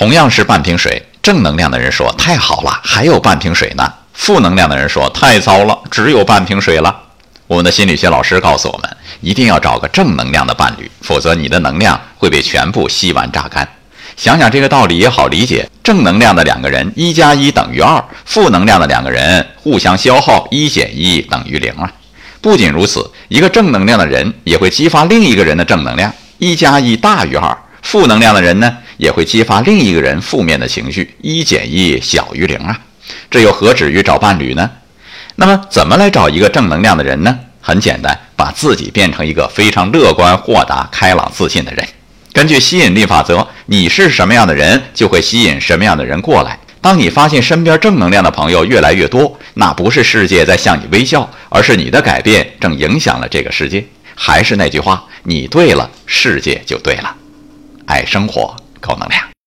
同样是半瓶水，正能量的人说太好了，还有半瓶水呢；负能量的人说太糟了，只有半瓶水了。我们的心理学老师告诉我们，一定要找个正能量的伴侣，否则你的能量会被全部吸完榨干。想想这个道理也好理解，正能量的两个人一加一等于二，负能量的两个人互相消耗，一减一等于零啊。不仅如此，一个正能量的人也会激发另一个人的正能量，一加一大于二；负能量的人呢，也会激发另一个人负面的情绪，一减一小于零啊。这又何止于找伴侣呢？那么，怎么来找一个正能量的人呢？很简单，把自己变成一个非常乐观、豁达、开朗、自信的人。根据吸引力法则，你是什么样的人，就会吸引什么样的人过来。当你发现身边正能量的朋友越来越多，那不是世界在向你微笑，而是你的改变正影响了这个世界。还是那句话，你对了，世界就对了。爱生活，高能量。